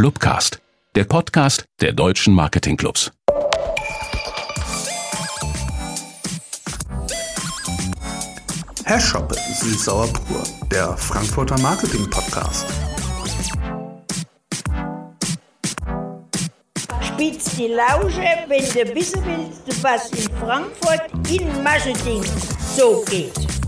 Clubcast, der Podcast der deutschen Marketingclubs. Herr Schoppe, Süß-Sauer Pur, der Frankfurter Marketing-Podcast. Spitz die Lausche, wenn du wissen willst, was in Frankfurt in Marketing so geht.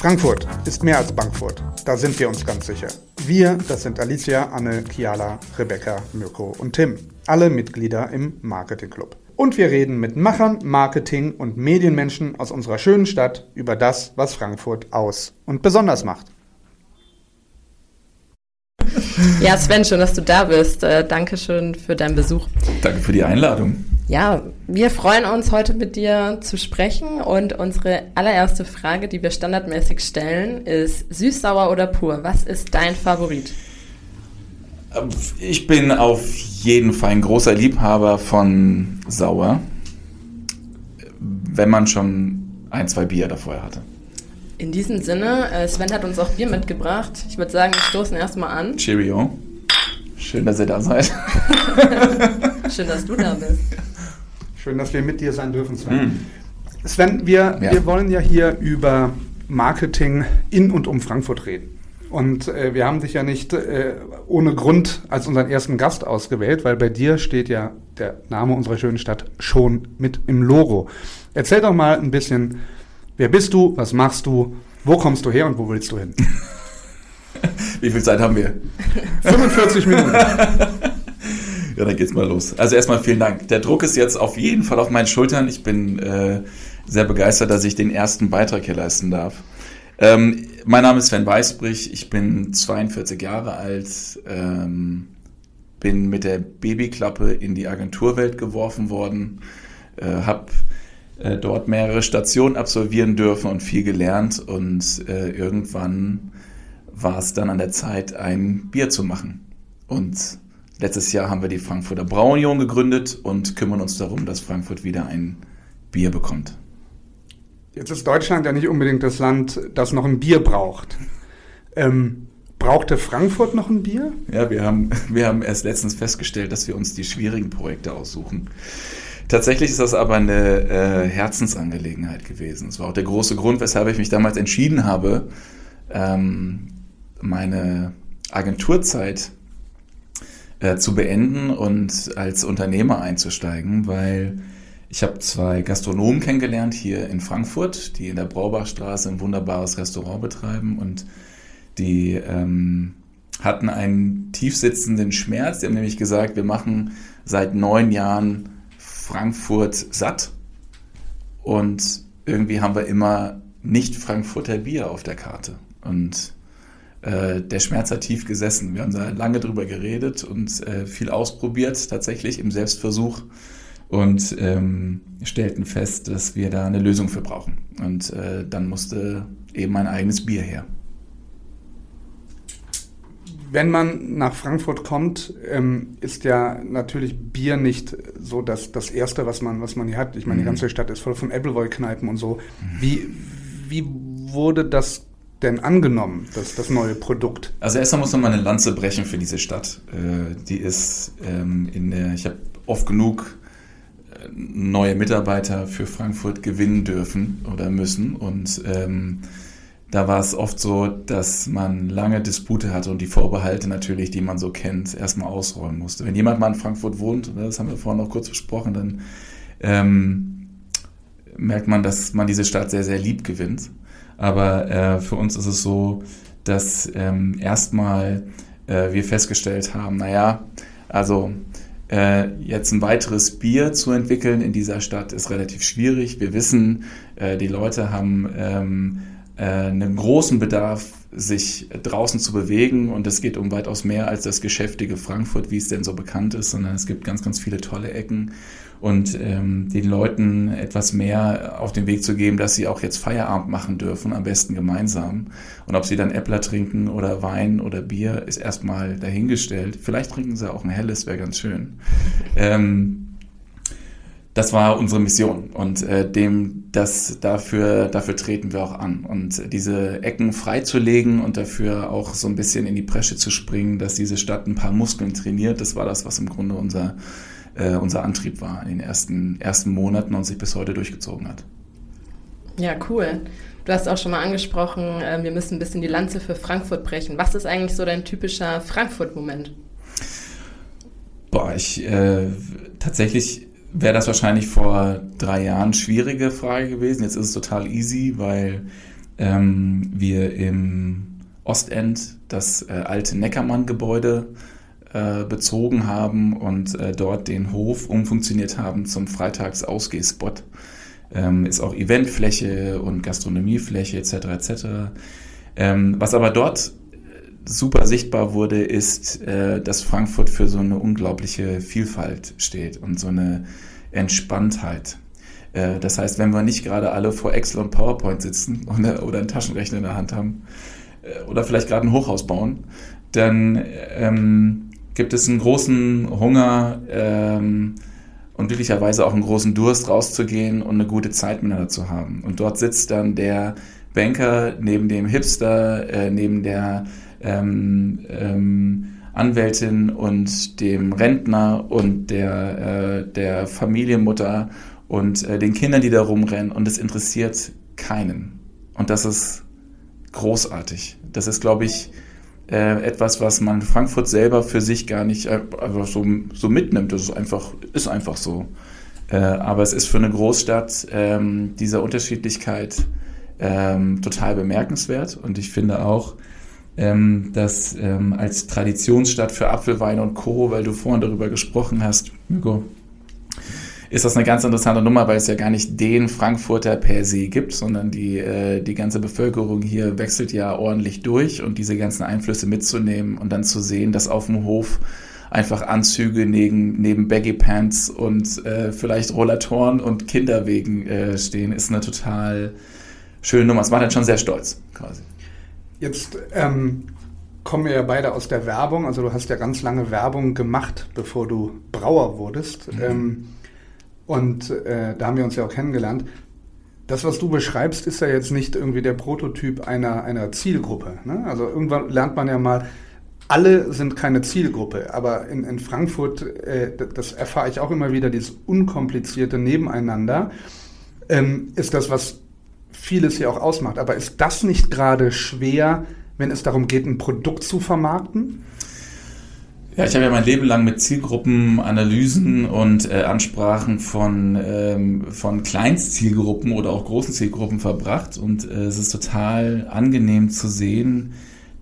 Frankfurt ist mehr als Bankfurt. Da sind wir uns ganz sicher. Wir, das sind Alicia, Anne, Kiala, Rebecca, Mirko und Tim. Alle Mitglieder im Marketing Club. Und wir reden mit Machern, Marketing und Medienmenschen aus unserer schönen Stadt über das, was Frankfurt aus und besonders macht. Ja, Sven, schön, dass du da bist. Äh, Dankeschön für deinen Besuch. Danke für die Einladung. Ja, wir freuen uns heute mit dir zu sprechen und unsere allererste Frage, die wir standardmäßig stellen, ist süß, sauer oder pur? Was ist dein Favorit? Ich bin auf jeden Fall ein großer Liebhaber von sauer, wenn man schon ein, zwei Bier davor hatte. In diesem Sinne, äh, Sven hat uns auch Bier mitgebracht. Ich würde sagen, wir stoßen erstmal an. Cheerio. Schön, dass ihr da seid. Schön, dass du da bist. Schön, dass wir mit dir sein dürfen, Sven. Mm. Sven, wir, ja. wir wollen ja hier über Marketing in und um Frankfurt reden. Und äh, wir haben dich ja nicht äh, ohne Grund als unseren ersten Gast ausgewählt, weil bei dir steht ja der Name unserer schönen Stadt schon mit im Logo. Erzähl doch mal ein bisschen, wer bist du, was machst du, wo kommst du her und wo willst du hin? Wie viel Zeit haben wir? 45 Minuten. Ja, dann geht's mal los. Also erstmal vielen Dank. Der Druck ist jetzt auf jeden Fall auf meinen Schultern. Ich bin äh, sehr begeistert, dass ich den ersten Beitrag hier leisten darf. Ähm, mein Name ist Sven Weißbrich. Ich bin 42 Jahre alt. Ähm, bin mit der Babyklappe in die Agenturwelt geworfen worden. Äh, hab äh, dort mehrere Stationen absolvieren dürfen und viel gelernt. Und äh, irgendwann war es dann an der Zeit, ein Bier zu machen. Und Letztes Jahr haben wir die Frankfurter Brauunion gegründet und kümmern uns darum, dass Frankfurt wieder ein Bier bekommt. Jetzt ist Deutschland ja nicht unbedingt das Land, das noch ein Bier braucht. Ähm, brauchte Frankfurt noch ein Bier? Ja, wir haben, wir haben erst letztens festgestellt, dass wir uns die schwierigen Projekte aussuchen. Tatsächlich ist das aber eine äh, Herzensangelegenheit gewesen. Das war auch der große Grund, weshalb ich mich damals entschieden habe, ähm, meine Agenturzeit äh, zu beenden und als Unternehmer einzusteigen, weil ich habe zwei Gastronomen kennengelernt hier in Frankfurt, die in der Braubachstraße ein wunderbares Restaurant betreiben und die ähm, hatten einen tiefsitzenden Schmerz. Die haben nämlich gesagt, wir machen seit neun Jahren Frankfurt satt und irgendwie haben wir immer nicht Frankfurter Bier auf der Karte. Und äh, der Schmerz hat tief gesessen. Wir haben da lange drüber geredet und äh, viel ausprobiert, tatsächlich im Selbstversuch und ähm, stellten fest, dass wir da eine Lösung für brauchen. Und äh, dann musste eben ein eigenes Bier her. Wenn man nach Frankfurt kommt, ähm, ist ja natürlich Bier nicht so das, das Erste, was man, was man hier hat. Ich meine, mhm. die ganze Stadt ist voll von Appleboy-Kneipen und so. Wie, wie wurde das denn angenommen, das, das neue Produkt? Also erstmal muss man mal eine Lanze brechen für diese Stadt. Äh, die ist ähm, in der, ich habe oft genug äh, neue Mitarbeiter für Frankfurt gewinnen dürfen oder müssen und ähm, da war es oft so, dass man lange Dispute hatte und die Vorbehalte natürlich, die man so kennt, erstmal ausräumen musste. Wenn jemand mal in Frankfurt wohnt, das haben wir vorhin noch kurz besprochen, dann ähm, merkt man, dass man diese Stadt sehr, sehr lieb gewinnt. Aber äh, für uns ist es so, dass ähm, erstmal äh, wir festgestellt haben, naja, also äh, jetzt ein weiteres Bier zu entwickeln in dieser Stadt ist relativ schwierig. Wir wissen, äh, die Leute haben ähm, äh, einen großen Bedarf, sich draußen zu bewegen und es geht um weitaus mehr als das geschäftige Frankfurt, wie es denn so bekannt ist, sondern es gibt ganz, ganz viele tolle Ecken und ähm, den Leuten etwas mehr auf den Weg zu geben, dass sie auch jetzt Feierabend machen dürfen, am besten gemeinsam. Und ob sie dann Äppler trinken oder Wein oder Bier, ist erstmal dahingestellt. Vielleicht trinken sie auch ein helles, wäre ganz schön. Ähm, das war unsere Mission und äh, dem das dafür dafür treten wir auch an und diese Ecken freizulegen und dafür auch so ein bisschen in die Presche zu springen, dass diese Stadt ein paar Muskeln trainiert, das war das, was im Grunde unser äh, unser Antrieb war in den ersten ersten Monaten und sich bis heute durchgezogen hat. Ja, cool. Du hast auch schon mal angesprochen, äh, wir müssen ein bisschen die Lanze für Frankfurt brechen. Was ist eigentlich so dein typischer Frankfurt-Moment? Boah, ich äh, tatsächlich wäre das wahrscheinlich vor drei Jahren schwierige Frage gewesen. Jetzt ist es total easy, weil ähm, wir im Ostend das äh, alte Neckermann-Gebäude äh, bezogen haben und äh, dort den Hof umfunktioniert haben zum Freitags-Ausgehspot. Ähm, ist auch Eventfläche und Gastronomiefläche etc. etc. Ähm, was aber dort super sichtbar wurde, ist, äh, dass Frankfurt für so eine unglaubliche Vielfalt steht und so eine Entspanntheit. Äh, das heißt, wenn wir nicht gerade alle vor Excel und PowerPoint sitzen oder, oder einen Taschenrechner in der Hand haben äh, oder vielleicht gerade ein Hochhaus bauen, dann ähm, gibt es einen großen Hunger ähm, und glücklicherweise auch einen großen Durst rauszugehen und eine gute Zeit miteinander zu haben. Und dort sitzt dann der Banker neben dem Hipster, äh, neben der ähm, ähm, Anwältin und dem Rentner und der, äh, der Familienmutter und äh, den Kindern, die da rumrennen und es interessiert keinen. Und das ist großartig. Das ist, glaube ich, äh, etwas, was man Frankfurt selber für sich gar nicht äh, einfach so, so mitnimmt. Das ist einfach, ist einfach so. Äh, aber es ist für eine Großstadt ähm, dieser Unterschiedlichkeit ähm, total bemerkenswert und ich finde auch, ähm, dass ähm, als Traditionsstadt für Apfelwein und Co., weil du vorhin darüber gesprochen hast, Hugo, ist das eine ganz interessante Nummer, weil es ja gar nicht den Frankfurter per se gibt, sondern die, äh, die ganze Bevölkerung hier wechselt ja ordentlich durch und diese ganzen Einflüsse mitzunehmen und dann zu sehen, dass auf dem Hof einfach Anzüge neben, neben Baggy Pants und äh, vielleicht Rollatoren und Kinderwegen äh, stehen, ist eine total schöne Nummer. Es macht dann schon sehr stolz, quasi. Jetzt ähm, kommen wir ja beide aus der Werbung. Also du hast ja ganz lange Werbung gemacht, bevor du Brauer wurdest. Mhm. Ähm, und äh, da haben wir uns ja auch kennengelernt. Das, was du beschreibst, ist ja jetzt nicht irgendwie der Prototyp einer, einer Zielgruppe. Ne? Also irgendwann lernt man ja mal, alle sind keine Zielgruppe, aber in, in Frankfurt, äh, das erfahre ich auch immer wieder, dieses unkomplizierte Nebeneinander, ähm, ist das, was vieles hier auch ausmacht. Aber ist das nicht gerade schwer, wenn es darum geht, ein Produkt zu vermarkten? Ja, ich habe ja mein Leben lang mit Zielgruppenanalysen und äh, Ansprachen von, ähm, von Kleinstzielgruppen oder auch großen Zielgruppen verbracht und äh, es ist total angenehm zu sehen,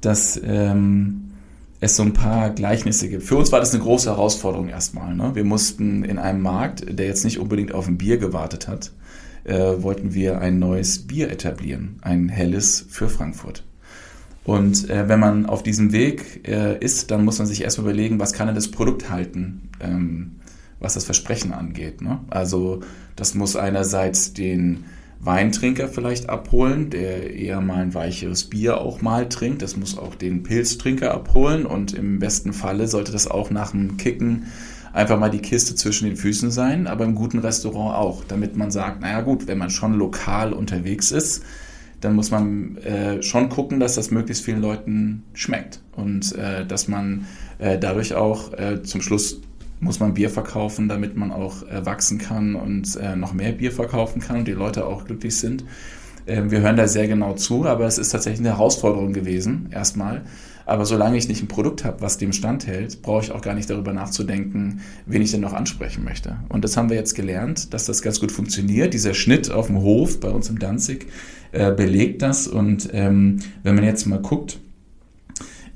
dass ähm, es so ein paar Gleichnisse gibt. Für uns war das eine große Herausforderung erstmal. Ne? Wir mussten in einem Markt, der jetzt nicht unbedingt auf ein Bier gewartet hat, äh, wollten wir ein neues Bier etablieren, ein helles für Frankfurt. Und äh, wenn man auf diesem Weg äh, ist, dann muss man sich erstmal überlegen, was kann denn das Produkt halten, ähm, was das Versprechen angeht. Ne? Also das muss einerseits den Weintrinker vielleicht abholen, der eher mal ein weicheres Bier auch mal trinkt. Das muss auch den Pilztrinker abholen und im besten Falle sollte das auch nach dem Kicken einfach mal die Kiste zwischen den Füßen sein, aber im guten Restaurant auch, damit man sagt, naja gut, wenn man schon lokal unterwegs ist, dann muss man äh, schon gucken, dass das möglichst vielen Leuten schmeckt und äh, dass man äh, dadurch auch äh, zum Schluss muss man Bier verkaufen, damit man auch äh, wachsen kann und äh, noch mehr Bier verkaufen kann und die Leute auch glücklich sind. Ähm, wir hören da sehr genau zu, aber es ist tatsächlich eine Herausforderung gewesen, erstmal. Aber solange ich nicht ein Produkt habe, was dem standhält, brauche ich auch gar nicht darüber nachzudenken, wen ich denn noch ansprechen möchte. Und das haben wir jetzt gelernt, dass das ganz gut funktioniert. Dieser Schnitt auf dem Hof bei uns im Danzig äh, belegt das. Und ähm, wenn man jetzt mal guckt,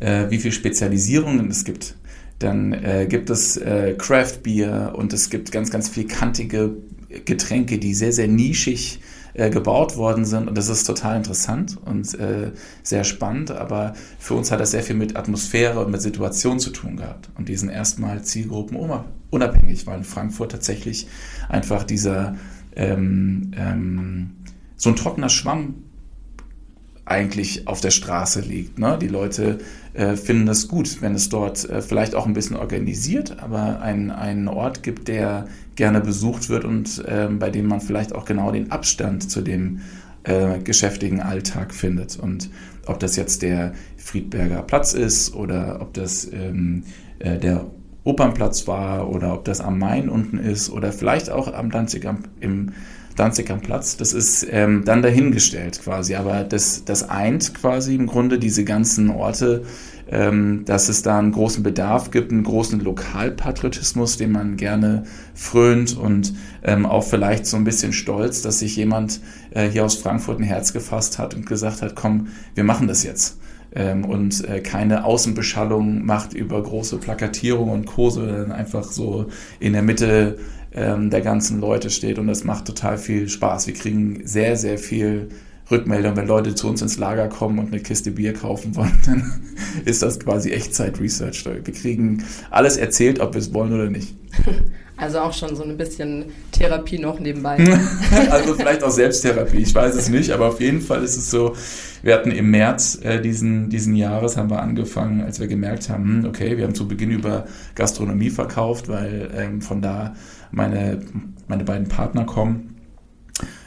äh, wie viele Spezialisierungen es gibt, dann äh, gibt es äh, Craft Beer und es gibt ganz, ganz viel kantige Getränke, die sehr, sehr nischig äh, gebaut worden sind. Und das ist total interessant und äh, sehr spannend. Aber für uns hat das sehr viel mit Atmosphäre und mit Situation zu tun gehabt. Und die sind erstmal Zielgruppen unabhängig, weil in Frankfurt tatsächlich einfach dieser ähm, ähm, so ein trockener Schwamm eigentlich auf der Straße liegt. Ne? Die Leute äh, finden das gut, wenn es dort äh, vielleicht auch ein bisschen organisiert, aber einen Ort gibt, der gerne besucht wird und äh, bei dem man vielleicht auch genau den Abstand zu dem äh, geschäftigen Alltag findet. Und ob das jetzt der Friedberger Platz ist oder ob das ähm, äh, der Opernplatz war oder ob das am Main unten ist oder vielleicht auch am Danzig am, im Danzig am Platz, das ist ähm, dann dahingestellt quasi. Aber das, das eint quasi im Grunde diese ganzen Orte, ähm, dass es da einen großen Bedarf gibt, einen großen Lokalpatriotismus, den man gerne frönt und ähm, auch vielleicht so ein bisschen stolz, dass sich jemand äh, hier aus Frankfurt ein Herz gefasst hat und gesagt hat, komm, wir machen das jetzt ähm, und äh, keine Außenbeschallung macht über große Plakatierung und Co., sondern einfach so in der Mitte ähm, der ganzen Leute steht und das macht total viel Spaß. Wir kriegen sehr, sehr viel Rückmeldung, wenn Leute zu uns ins Lager kommen und eine Kiste Bier kaufen wollen, dann ist das quasi Echtzeit-Research. Wir kriegen alles erzählt, ob wir es wollen oder nicht. Also auch schon so ein bisschen Therapie noch nebenbei. also vielleicht auch Selbsttherapie, ich weiß es nicht, aber auf jeden Fall ist es so, wir hatten im März äh, diesen, diesen Jahres, haben wir angefangen, als wir gemerkt haben, hm, okay, wir haben zu Beginn über Gastronomie verkauft, weil ähm, von da meine, meine beiden Partner kommen.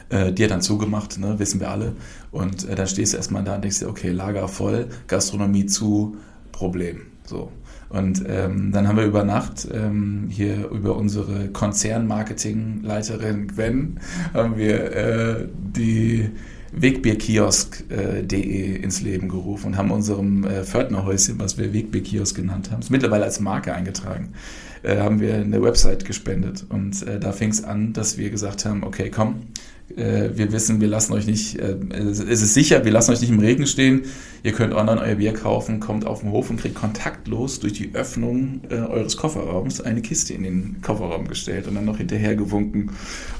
Äh, die hat dann zugemacht, ne, wissen wir alle. Und äh, dann stehst du erstmal da und denkst dir, okay, Lager voll, Gastronomie zu, Problem. So. Und ähm, dann haben wir über Nacht ähm, hier über unsere Konzernmarketingleiterin Gwen haben wir äh, die Wegbierkiosk.de äh, ins Leben gerufen und haben unserem äh, Pförtnerhäuschen, was wir Wegbierkiosk genannt haben, ist mittlerweile als Marke eingetragen, äh, haben wir eine Website gespendet. Und äh, da fing es an, dass wir gesagt haben, okay, komm, wir wissen, wir lassen euch nicht, äh, es ist sicher, wir lassen euch nicht im Regen stehen. Ihr könnt online euer Bier kaufen, kommt auf den Hof und kriegt kontaktlos durch die Öffnung äh, eures Kofferraums eine Kiste in den Kofferraum gestellt und dann noch hinterher gewunken.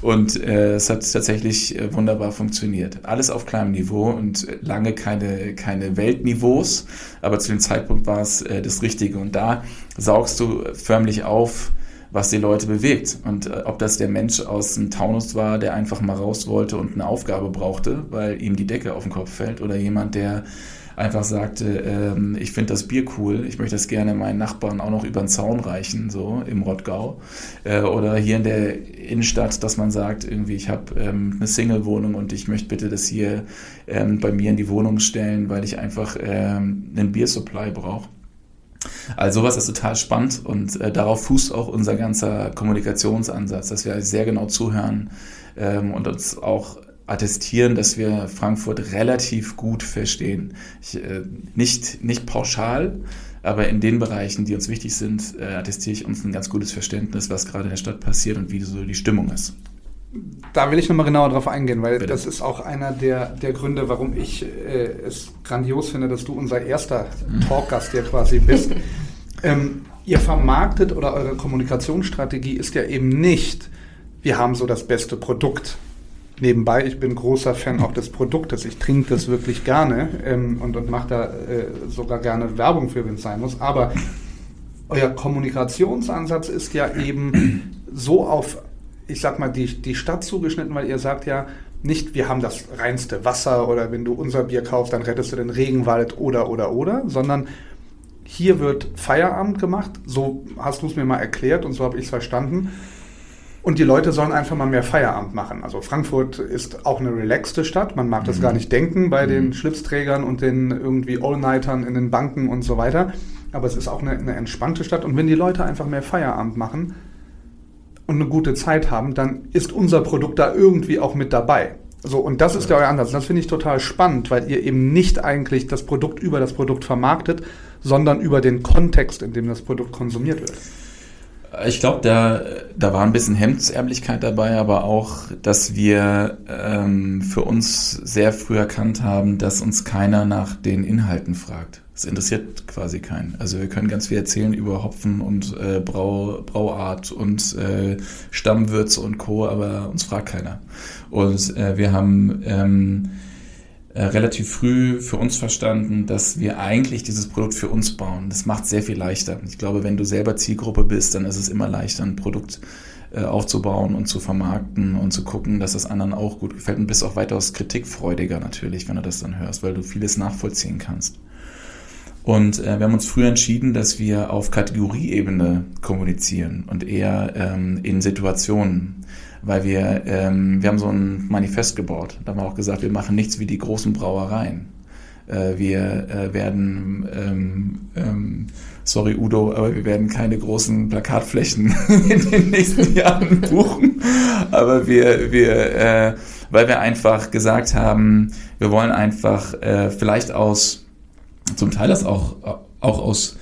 Und äh, es hat tatsächlich äh, wunderbar funktioniert. Alles auf kleinem Niveau und lange keine, keine Weltniveaus, aber zu dem Zeitpunkt war es äh, das Richtige. Und da saugst du förmlich auf, was die Leute bewegt. Und äh, ob das der Mensch aus dem Taunus war, der einfach mal raus wollte und eine Aufgabe brauchte, weil ihm die Decke auf den Kopf fällt, oder jemand, der einfach sagte, ähm, ich finde das Bier cool, ich möchte das gerne meinen Nachbarn auch noch über den Zaun reichen, so im Rottgau. Äh, oder hier in der Innenstadt, dass man sagt, irgendwie, ich habe ähm, eine Single-Wohnung und ich möchte bitte das hier ähm, bei mir in die Wohnung stellen, weil ich einfach ähm, einen Biersupply brauche. Also sowas ist total spannend und äh, darauf fußt auch unser ganzer Kommunikationsansatz, dass wir sehr genau zuhören ähm, und uns auch attestieren, dass wir Frankfurt relativ gut verstehen. Ich, äh, nicht, nicht pauschal, aber in den Bereichen, die uns wichtig sind, äh, attestiere ich uns ein ganz gutes Verständnis, was gerade in der Stadt passiert und wie so die Stimmung ist. Da will ich nochmal genauer drauf eingehen, weil Bitte. das ist auch einer der, der Gründe, warum ich äh, es grandios finde, dass du unser erster Talkgast hier quasi bist. ähm, ihr vermarktet oder eure Kommunikationsstrategie ist ja eben nicht, wir haben so das beste Produkt. Nebenbei, ich bin großer Fan auch des Produktes. Ich trinke das wirklich gerne ähm, und, und mache da äh, sogar gerne Werbung für, wenn es sein muss. Aber euer Kommunikationsansatz ist ja eben so auf ich sag mal, die, die Stadt zugeschnitten, weil ihr sagt ja nicht, wir haben das reinste Wasser oder wenn du unser Bier kaufst, dann rettest du den Regenwald oder, oder, oder, sondern hier wird Feierabend gemacht, so hast du es mir mal erklärt und so habe ich es verstanden. Und die Leute sollen einfach mal mehr Feierabend machen. Also Frankfurt ist auch eine relaxte Stadt. Man mag mhm. das gar nicht denken bei mhm. den Schlipsträgern und den irgendwie All-Nightern in den Banken und so weiter. Aber es ist auch eine, eine entspannte Stadt. Und wenn die Leute einfach mehr Feierabend machen, und eine gute Zeit haben, dann ist unser Produkt da irgendwie auch mit dabei. So, und das ist ja euer Ansatz. Das finde ich total spannend, weil ihr eben nicht eigentlich das Produkt über das Produkt vermarktet, sondern über den Kontext, in dem das Produkt konsumiert wird. Ich glaube, da, da war ein bisschen Hemdsärmlichkeit dabei, aber auch, dass wir ähm, für uns sehr früh erkannt haben, dass uns keiner nach den Inhalten fragt. Das interessiert quasi keinen. Also wir können ganz viel erzählen über Hopfen und äh, Brau, Brauart und äh, Stammwürze und Co., aber uns fragt keiner. Und äh, wir haben ähm, äh, relativ früh für uns verstanden, dass wir eigentlich dieses Produkt für uns bauen. Das macht sehr viel leichter. Ich glaube, wenn du selber Zielgruppe bist, dann ist es immer leichter, ein Produkt äh, aufzubauen und zu vermarkten und zu gucken, dass das anderen auch gut gefällt und bist auch weitaus kritikfreudiger natürlich, wenn du das dann hörst, weil du vieles nachvollziehen kannst. Und äh, wir haben uns früher entschieden, dass wir auf Kategorieebene kommunizieren und eher ähm, in Situationen, weil wir, ähm, wir haben so ein Manifest gebaut. Da haben wir auch gesagt, wir machen nichts wie die großen Brauereien. Äh, wir äh, werden, ähm, ähm, sorry Udo, aber wir werden keine großen Plakatflächen in den nächsten Jahren buchen. Aber wir, wir, äh, weil wir einfach gesagt haben, wir wollen einfach äh, vielleicht aus zum Teil das auch, auch aus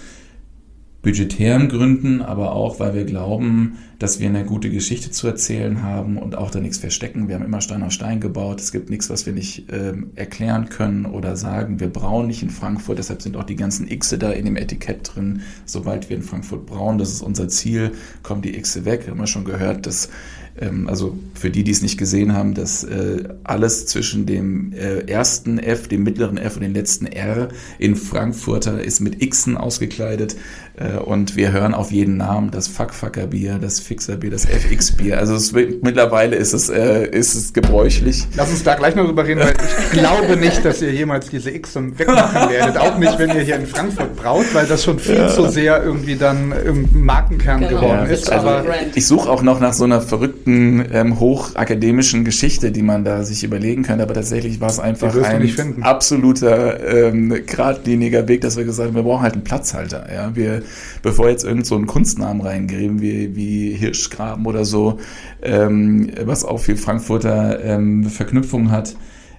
budgetären Gründen, aber auch, weil wir glauben, dass wir eine gute Geschichte zu erzählen haben und auch da nichts verstecken. Wir haben immer Stein auf Stein gebaut. Es gibt nichts, was wir nicht ähm, erklären können oder sagen. Wir brauen nicht in Frankfurt, deshalb sind auch die ganzen Xe da in dem Etikett drin. Sobald wir in Frankfurt brauen, das ist unser Ziel, kommen die Xe weg. Wir haben ja schon gehört, dass also für die, die es nicht gesehen haben, dass äh, alles zwischen dem äh, ersten F, dem mittleren F und dem letzten R in Frankfurter ist mit Xen ausgekleidet äh, und wir hören auf jeden Namen das Fuckfucker-Bier, das Fixer-Bier, das FX-Bier. Also es, mittlerweile ist es, äh, ist es gebräuchlich. Lass uns da gleich noch drüber reden, weil ich glaube nicht, dass ihr jemals diese X wegmachen werdet. Auch nicht, wenn ihr hier in Frankfurt braut, weil das schon viel ja. zu sehr irgendwie dann irgendein Markenkern genau. geworden ja. ist. Also aber ich suche auch noch nach so einer verrückten ähm, hochakademischen Geschichte, die man da sich überlegen könnte, aber tatsächlich war es einfach ein absoluter ähm, geradliniger Weg, dass wir gesagt haben, wir brauchen halt einen Platzhalter. Ja? Wir, bevor jetzt irgend so einen Kunstnamen reingeben, wie, wie Hirschgraben oder so, ähm, was auch viel Frankfurter ähm, Verknüpfungen hat,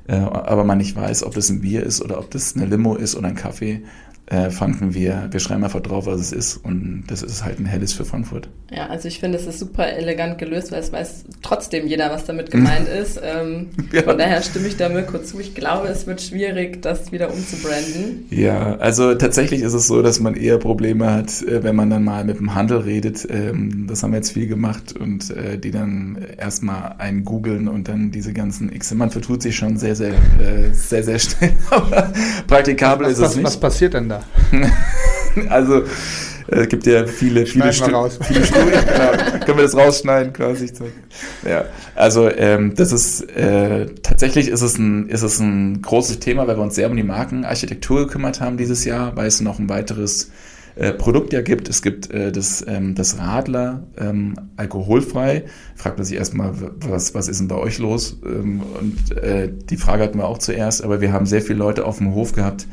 äh, aber man nicht weiß, ob das ein Bier ist oder ob das eine Limo ist oder ein Kaffee äh, fanden wir, wir schreiben einfach drauf, was es ist und das ist halt ein helles für Frankfurt. Ja, also ich finde, es ist super elegant gelöst, weil es weiß trotzdem jeder, was damit gemeint ist. Ähm, ja. Von daher stimme ich da Mirko zu. Ich glaube, es wird schwierig, das wieder umzubranden. Ja, also tatsächlich ist es so, dass man eher Probleme hat, äh, wenn man dann mal mit dem Handel redet. Ähm, das haben wir jetzt viel gemacht und äh, die dann erstmal einen googeln und dann diese ganzen X. Man vertut sich schon sehr, sehr, äh, sehr, sehr schnell, aber praktikabel was, ist es nicht. Was passiert denn da? Kinder. also es äh, gibt ja viele, viele, Stu raus. viele Studien. genau. Können wir das rausschneiden quasi? Ja, also ähm, das ist äh, tatsächlich ist es ein ist es ein großes Thema, weil wir uns sehr um die Markenarchitektur gekümmert haben dieses Jahr, weil es noch ein weiteres äh, Produkt ja gibt. Es gibt äh, das, ähm, das Radler ähm, alkoholfrei. Fragt man sich erstmal, was, was ist denn bei euch los? Ähm, und äh, die Frage hatten wir auch zuerst, aber wir haben sehr viele Leute auf dem Hof gehabt,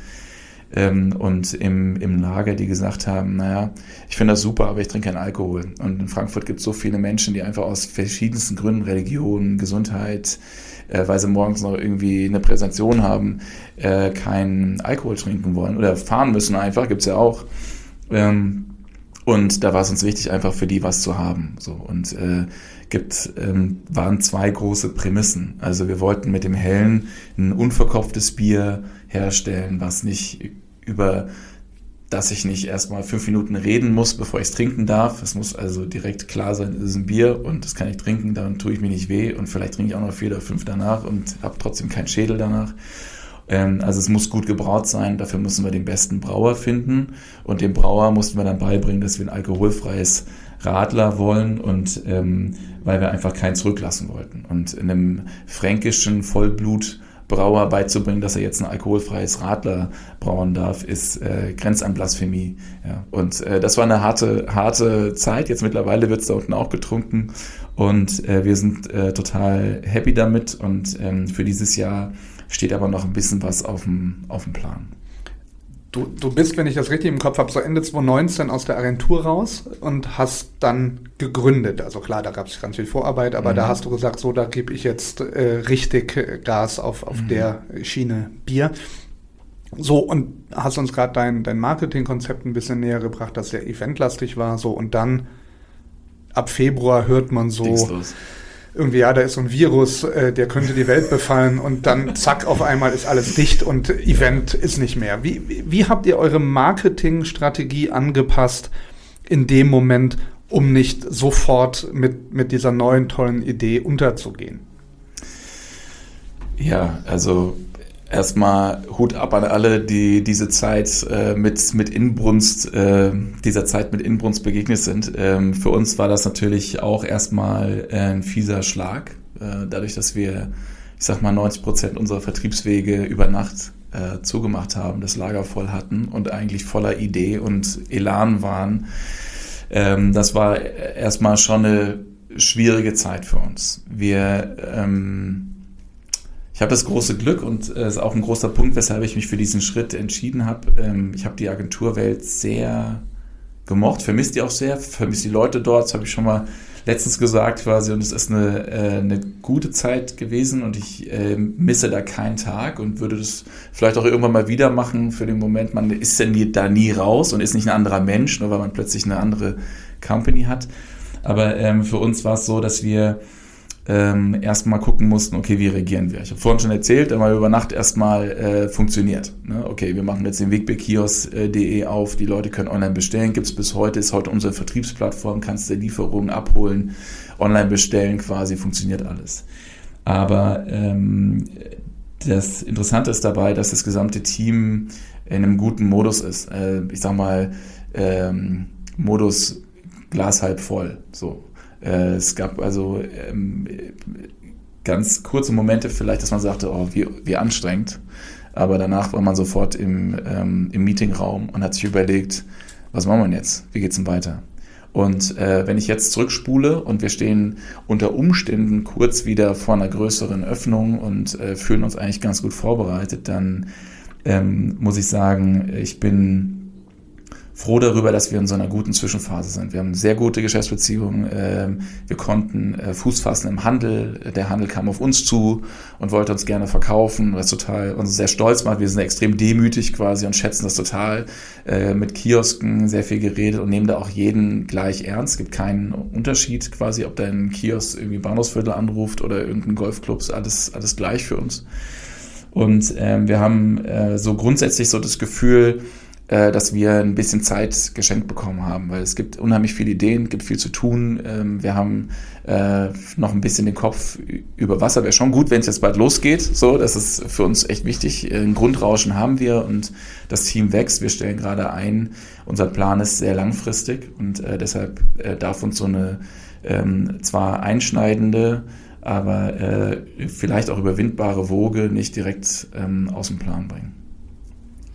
ähm, und im, im Lager, die gesagt haben, naja, ich finde das super, aber ich trinke keinen Alkohol. Und in Frankfurt gibt es so viele Menschen, die einfach aus verschiedensten Gründen, Religion, Gesundheit, äh, weil sie morgens noch irgendwie eine Präsentation haben, äh, keinen Alkohol trinken wollen oder fahren müssen einfach, gibt's ja auch. Ähm, und da war es uns wichtig, einfach für die was zu haben. So und äh, gibt ähm, waren zwei große Prämissen. Also wir wollten mit dem Hellen ein unverkopftes Bier herstellen, was nicht über dass ich nicht erstmal fünf Minuten reden muss, bevor ich es trinken darf. Es muss also direkt klar sein, es ist ein Bier und das kann ich trinken, dann tue ich mir nicht weh und vielleicht trinke ich auch noch vier oder fünf danach und habe trotzdem keinen Schädel danach. Ähm, also es muss gut gebraut sein, dafür müssen wir den besten Brauer finden und dem Brauer mussten wir dann beibringen, dass wir ein alkoholfreies Radler wollen und ähm, weil wir einfach keinen zurücklassen wollten. Und in einem fränkischen Vollblut Brauer beizubringen, dass er jetzt ein alkoholfreies Radler brauen darf, ist äh, Grenz an Blasphemie. Ja. Und äh, das war eine harte, harte Zeit. Jetzt mittlerweile wird es da unten auch getrunken und äh, wir sind äh, total happy damit. Und ähm, für dieses Jahr steht aber noch ein bisschen was auf dem, auf dem Plan. Du, du bist, wenn ich das richtig im Kopf habe, so Ende 2019 aus der Agentur raus und hast dann gegründet. Also klar, da gab es ganz viel Vorarbeit, aber mhm. da hast du gesagt, so, da gebe ich jetzt äh, richtig Gas auf, auf mhm. der Schiene Bier. So, und hast uns gerade dein, dein Marketingkonzept ein bisschen näher gebracht, das sehr eventlastig war. So, und dann ab Februar hört man so. Dingslos irgendwie, ja, da ist so ein Virus, äh, der könnte die Welt befallen und dann zack, auf einmal ist alles dicht und Event ist nicht mehr. Wie, wie habt ihr eure Marketingstrategie angepasst in dem Moment, um nicht sofort mit, mit dieser neuen tollen Idee unterzugehen? Ja, also erstmal Hut ab an alle, die diese Zeit äh, mit, mit Inbrunst, äh, dieser Zeit mit Inbrunst begegnet sind. Ähm, für uns war das natürlich auch erstmal äh, ein fieser Schlag, äh, dadurch, dass wir, ich sag mal, 90 Prozent unserer Vertriebswege über Nacht äh, zugemacht haben, das Lager voll hatten und eigentlich voller Idee und Elan waren. Ähm, das war erstmal schon eine schwierige Zeit für uns. Wir ähm, habe das große Glück und äh, ist auch ein großer Punkt, weshalb ich mich für diesen Schritt entschieden habe. Ähm, ich habe die Agenturwelt sehr gemocht, vermisst die auch sehr, vermisst die Leute dort, das habe ich schon mal letztens gesagt quasi und es ist eine, äh, eine gute Zeit gewesen und ich äh, misse da keinen Tag und würde das vielleicht auch irgendwann mal wieder machen für den Moment, man ist denn da nie raus und ist nicht ein anderer Mensch, nur weil man plötzlich eine andere Company hat. Aber ähm, für uns war es so, dass wir ähm, erstmal gucken mussten, okay, wie reagieren wir? Ich habe vorhin schon erzählt, einmal über Nacht erstmal äh, funktioniert. Ne? Okay, wir machen jetzt den Wegbekios.de auf, die Leute können online bestellen, gibt es bis heute, ist heute unsere Vertriebsplattform, kannst du Lieferungen abholen, online bestellen quasi, funktioniert alles. Aber ähm, das Interessante ist dabei, dass das gesamte Team in einem guten Modus ist. Äh, ich sag mal, ähm, Modus Glas halb voll. So. Äh, es gab also ähm, ganz kurze Momente vielleicht, dass man sagte, oh, wie, wie anstrengend. Aber danach war man sofort im, ähm, im Meetingraum und hat sich überlegt, was machen wir jetzt? Wie geht's denn weiter? Und äh, wenn ich jetzt zurückspule und wir stehen unter Umständen kurz wieder vor einer größeren Öffnung und äh, fühlen uns eigentlich ganz gut vorbereitet, dann ähm, muss ich sagen, ich bin froh darüber, dass wir in so einer guten Zwischenphase sind. Wir haben sehr gute Geschäftsbeziehungen. Ähm, wir konnten äh, Fuß fassen im Handel. Der Handel kam auf uns zu und wollte uns gerne verkaufen, was total uns sehr stolz macht. Wir sind extrem demütig quasi und schätzen das total. Äh, mit Kiosken sehr viel geredet und nehmen da auch jeden gleich ernst. Es gibt keinen Unterschied quasi, ob dein Kiosk irgendwie Bahnhofsviertel anruft oder irgendein Golfclub, alles, alles gleich für uns. Und ähm, wir haben äh, so grundsätzlich so das Gefühl, dass wir ein bisschen Zeit geschenkt bekommen haben, weil es gibt unheimlich viele Ideen, gibt viel zu tun. Ähm, wir haben äh, noch ein bisschen den Kopf über Wasser. Wäre schon gut, wenn es jetzt bald losgeht. So, das ist für uns echt wichtig. Ein Grundrauschen haben wir und das Team wächst. Wir stellen gerade ein. Unser Plan ist sehr langfristig und äh, deshalb darf uns so eine ähm, zwar einschneidende, aber äh, vielleicht auch überwindbare Woge nicht direkt ähm, aus dem Plan bringen.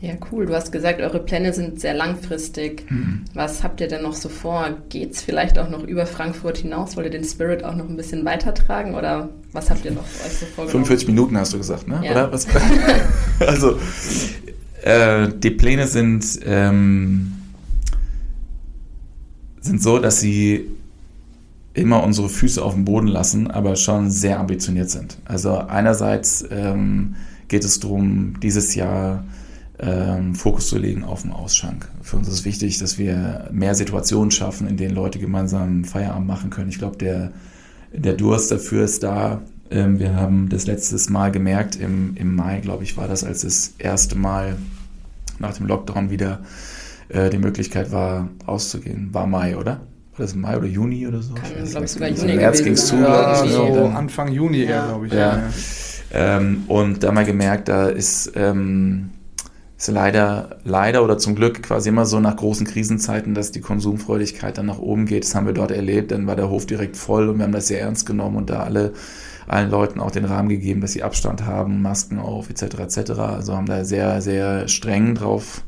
Ja, cool. Du hast gesagt, eure Pläne sind sehr langfristig. Mhm. Was habt ihr denn noch so vor? Geht es vielleicht auch noch über Frankfurt hinaus? Wollt ihr den Spirit auch noch ein bisschen weitertragen? Oder was habt ihr noch euch so vorgenommen? 45 Minuten hast du gesagt, ne? Ja. Oder was? also, äh, die Pläne sind, ähm, sind so, dass sie immer unsere Füße auf dem Boden lassen, aber schon sehr ambitioniert sind. Also einerseits ähm, geht es darum, dieses Jahr ähm, Fokus zu legen auf den Ausschank. Für uns ist wichtig, dass wir mehr Situationen schaffen, in denen Leute gemeinsam Feierabend machen können. Ich glaube, der, der Durst dafür ist da. Ähm, wir haben das letztes Mal gemerkt, im, im Mai, glaube ich, war das, als das erste Mal nach dem Lockdown wieder äh, die Möglichkeit war, auszugehen. War Mai, oder? War das Mai oder Juni oder so? Kann, glaube ich, sogar Juni März ging es zu. Ja, so Anfang Juni ja. eher, glaube ich. Ja. ja. Ähm, und da mal gemerkt, da ist ähm, ist leider, leider oder zum Glück quasi immer so nach großen Krisenzeiten, dass die Konsumfreudigkeit dann nach oben geht. Das haben wir dort erlebt. Dann war der Hof direkt voll und wir haben das sehr ernst genommen und da alle allen Leuten auch den Rahmen gegeben, dass sie Abstand haben, Masken auf, etc. etc. Also haben da sehr, sehr streng drauf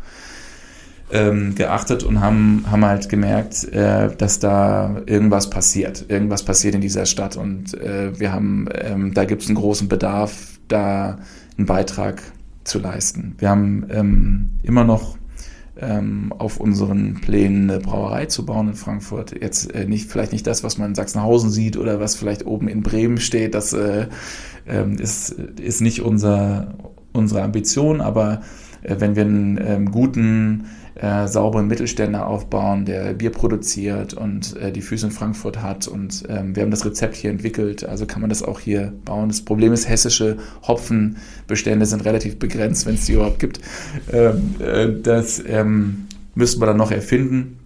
ähm, geachtet und haben, haben halt gemerkt, äh, dass da irgendwas passiert. Irgendwas passiert in dieser Stadt und äh, wir haben, ähm, da gibt es einen großen Bedarf, da einen Beitrag zu leisten. Wir haben ähm, immer noch ähm, auf unseren Plänen eine Brauerei zu bauen in Frankfurt. Jetzt äh, nicht, vielleicht nicht das, was man in Sachsenhausen sieht oder was vielleicht oben in Bremen steht. Das äh, äh, ist, ist nicht unser, unsere Ambition, aber äh, wenn wir einen ähm, guten äh, sauberen Mittelständler aufbauen, der Bier produziert und äh, die Füße in Frankfurt hat. Und ähm, wir haben das Rezept hier entwickelt, also kann man das auch hier bauen. Das Problem ist, hessische Hopfenbestände sind relativ begrenzt, wenn es die überhaupt gibt. Ähm, äh, das ähm, müssten wir dann noch erfinden.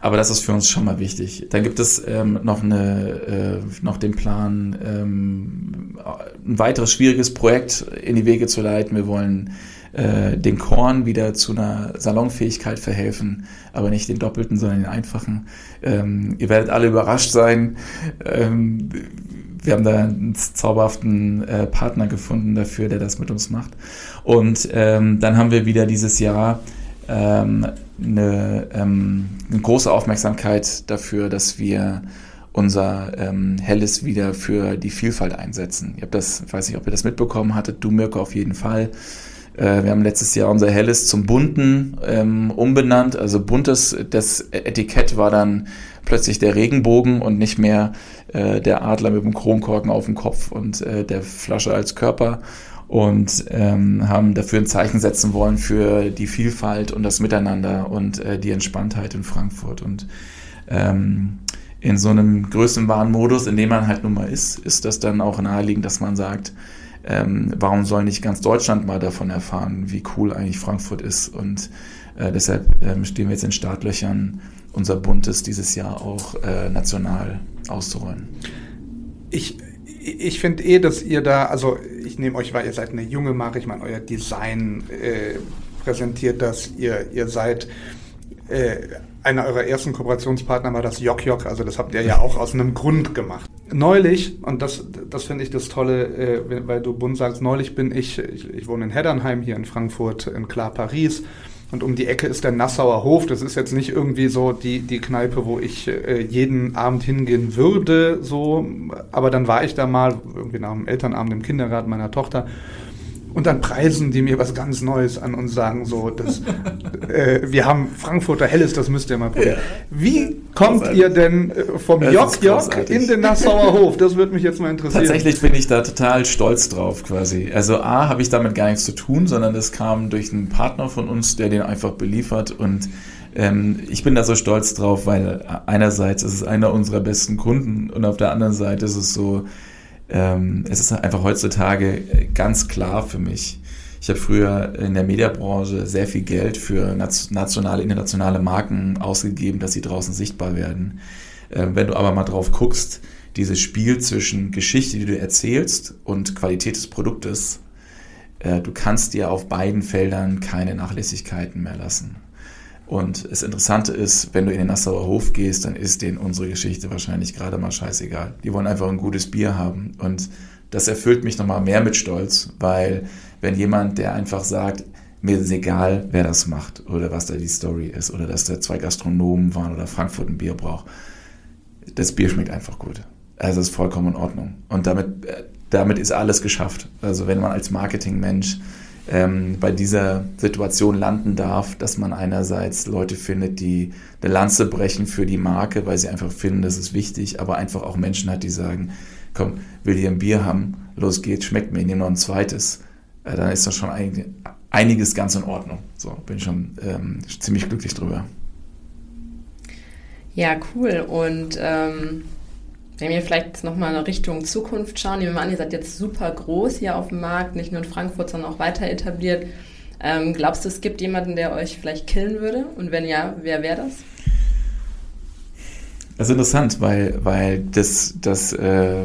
Aber das ist für uns schon mal wichtig. Dann gibt es ähm, noch, eine, äh, noch den Plan, ähm, ein weiteres schwieriges Projekt in die Wege zu leiten. Wir wollen äh, den Korn wieder zu einer Salonfähigkeit verhelfen, aber nicht den doppelten, sondern den einfachen. Ähm, ihr werdet alle überrascht sein. Ähm, wir haben da einen zauberhaften äh, Partner gefunden dafür, der das mit uns macht. Und ähm, dann haben wir wieder dieses Jahr ähm, eine, ähm, eine, große Aufmerksamkeit dafür, dass wir unser ähm, Helles wieder für die Vielfalt einsetzen. Ich habe das, weiß nicht, ob ihr das mitbekommen hattet, du Mirko auf jeden Fall. Äh, wir haben letztes Jahr unser Helles zum Bunten ähm, umbenannt. Also buntes, das Etikett war dann plötzlich der Regenbogen und nicht mehr äh, der Adler mit dem Kronkorken auf dem Kopf und äh, der Flasche als Körper und ähm, haben dafür ein Zeichen setzen wollen für die Vielfalt und das Miteinander und äh, die Entspanntheit in Frankfurt. Und ähm, in so einem Größenwahnmodus, in dem man halt nun mal ist, ist das dann auch naheliegend, dass man sagt, ähm, warum soll nicht ganz Deutschland mal davon erfahren, wie cool eigentlich Frankfurt ist? Und äh, deshalb ähm, stehen wir jetzt in Startlöchern, unser Buntes dieses Jahr auch äh, national auszurollen. Ich, ich finde eh, dass ihr da, also ich nehme euch, weil ihr seid eine junge Marke, ich meine, euer Design äh, präsentiert das, ihr, ihr seid äh, einer eurer ersten Kooperationspartner war das Jok Jok, also das habt ihr ja auch aus einem Grund gemacht. Neulich, und das, das finde ich das Tolle, äh, weil du Bund sagst, neulich bin ich, ich, ich wohne in Heddernheim hier in Frankfurt, in Klar Paris, und um die Ecke ist der Nassauer Hof. Das ist jetzt nicht irgendwie so die, die Kneipe, wo ich äh, jeden Abend hingehen würde, so. Aber dann war ich da mal, irgendwie nach dem Elternabend im Kindergarten meiner Tochter. Und dann preisen die mir was ganz Neues an und sagen so, das, äh, wir haben Frankfurter Helles, das müsst ihr mal probieren. Ja. Wie kommt großartig. ihr denn äh, vom Jok in den Nassauer Hof? Das würde mich jetzt mal interessieren. Tatsächlich bin ich da total stolz drauf quasi. Also A, habe ich damit gar nichts zu tun, sondern das kam durch einen Partner von uns, der den einfach beliefert und ähm, ich bin da so stolz drauf, weil einerseits ist es einer unserer besten Kunden und auf der anderen Seite ist es so, ähm, es ist einfach heutzutage ganz klar für mich. Ich habe früher in der Mediabranche sehr viel Geld für nationale, internationale Marken ausgegeben, dass sie draußen sichtbar werden. Ähm, wenn du aber mal drauf guckst, dieses Spiel zwischen Geschichte, die du erzählst und Qualität des Produktes, äh, du kannst dir auf beiden Feldern keine Nachlässigkeiten mehr lassen. Und das Interessante ist, wenn du in den Nassauer Hof gehst, dann ist denen unsere Geschichte wahrscheinlich gerade mal scheißegal. Die wollen einfach ein gutes Bier haben. Und das erfüllt mich nochmal mehr mit Stolz, weil wenn jemand, der einfach sagt, mir ist egal, wer das macht oder was da die Story ist oder dass da zwei Gastronomen waren oder Frankfurt ein Bier braucht, das Bier schmeckt einfach gut. Also ist vollkommen in Ordnung. Und damit, äh, damit ist alles geschafft. Also wenn man als Marketingmensch ähm, bei dieser Situation landen darf, dass man einerseits Leute findet, die eine Lanze brechen für die Marke, weil sie einfach finden, das ist wichtig, aber einfach auch Menschen hat, die sagen, komm, will ihr ein Bier haben, los geht's, schmeckt mir, nehme noch ein zweites, äh, dann ist das schon ein, einiges ganz in Ordnung. So, bin schon ähm, ziemlich glücklich drüber. Ja, cool. Und ähm, wenn wir vielleicht nochmal in Richtung Zukunft schauen, nehmen wir an, ihr seid jetzt super groß hier auf dem Markt, nicht nur in Frankfurt, sondern auch weiter etabliert. Ähm, glaubst du, es gibt jemanden, der euch vielleicht killen würde? Und wenn ja, wer wäre das? Das ist interessant, weil, weil das, das, äh,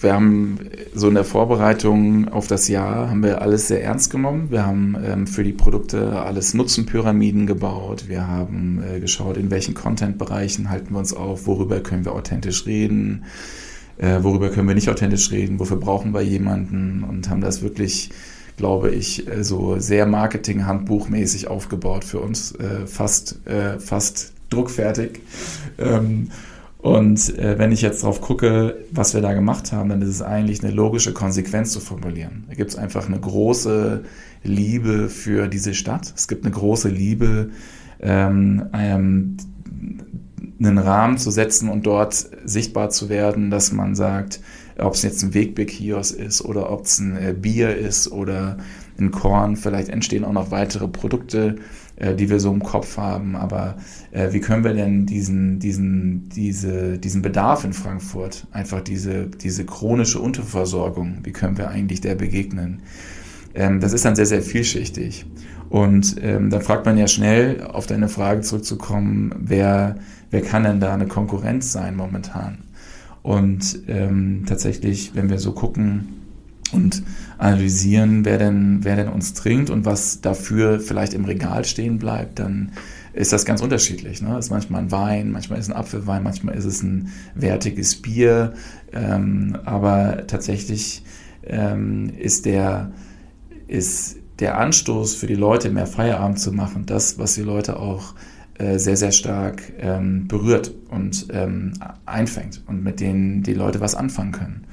wir haben so in der Vorbereitung auf das Jahr haben wir alles sehr ernst genommen. Wir haben ähm, für die Produkte alles Nutzenpyramiden gebaut. Wir haben äh, geschaut, in welchen Content-Bereichen halten wir uns auf, worüber können wir authentisch reden, äh, worüber können wir nicht authentisch reden, wofür brauchen wir jemanden und haben das wirklich glaube ich, äh, so sehr Marketing-Handbuchmäßig aufgebaut für uns, äh, fast, äh, fast druckfertig. Ähm, und äh, wenn ich jetzt drauf gucke, was wir da gemacht haben, dann ist es eigentlich eine logische Konsequenz zu formulieren. Da gibt es einfach eine große Liebe für diese Stadt. Es gibt eine große Liebe, ähm, ähm, einen Rahmen zu setzen und dort sichtbar zu werden, dass man sagt, ob es jetzt ein Wegbeck-Kiosk ist oder ob es ein äh, Bier ist oder ein Korn, vielleicht entstehen auch noch weitere Produkte, äh, die wir so im Kopf haben. Aber äh, wie können wir denn diesen, diesen, diese, diesen Bedarf in Frankfurt, einfach diese, diese chronische Unterversorgung, wie können wir eigentlich der begegnen? ähm, das ist dann sehr, sehr vielschichtig. Und ähm, dann fragt man ja schnell, auf deine Frage zurückzukommen, wer, wer kann denn da eine Konkurrenz sein momentan? Und ähm, tatsächlich, wenn wir so gucken und analysieren, wer denn, wer denn uns trinkt und was dafür vielleicht im Regal stehen bleibt, dann ist das ganz unterschiedlich. Ne? Ist manchmal ein Wein, manchmal ist es ein Apfelwein, manchmal ist es ein wertiges Bier. Ähm, aber tatsächlich ähm, ist der, ist der Anstoß für die Leute, mehr Feierabend zu machen, das, was die Leute auch äh, sehr, sehr stark ähm, berührt und ähm, einfängt und mit denen die Leute was anfangen können.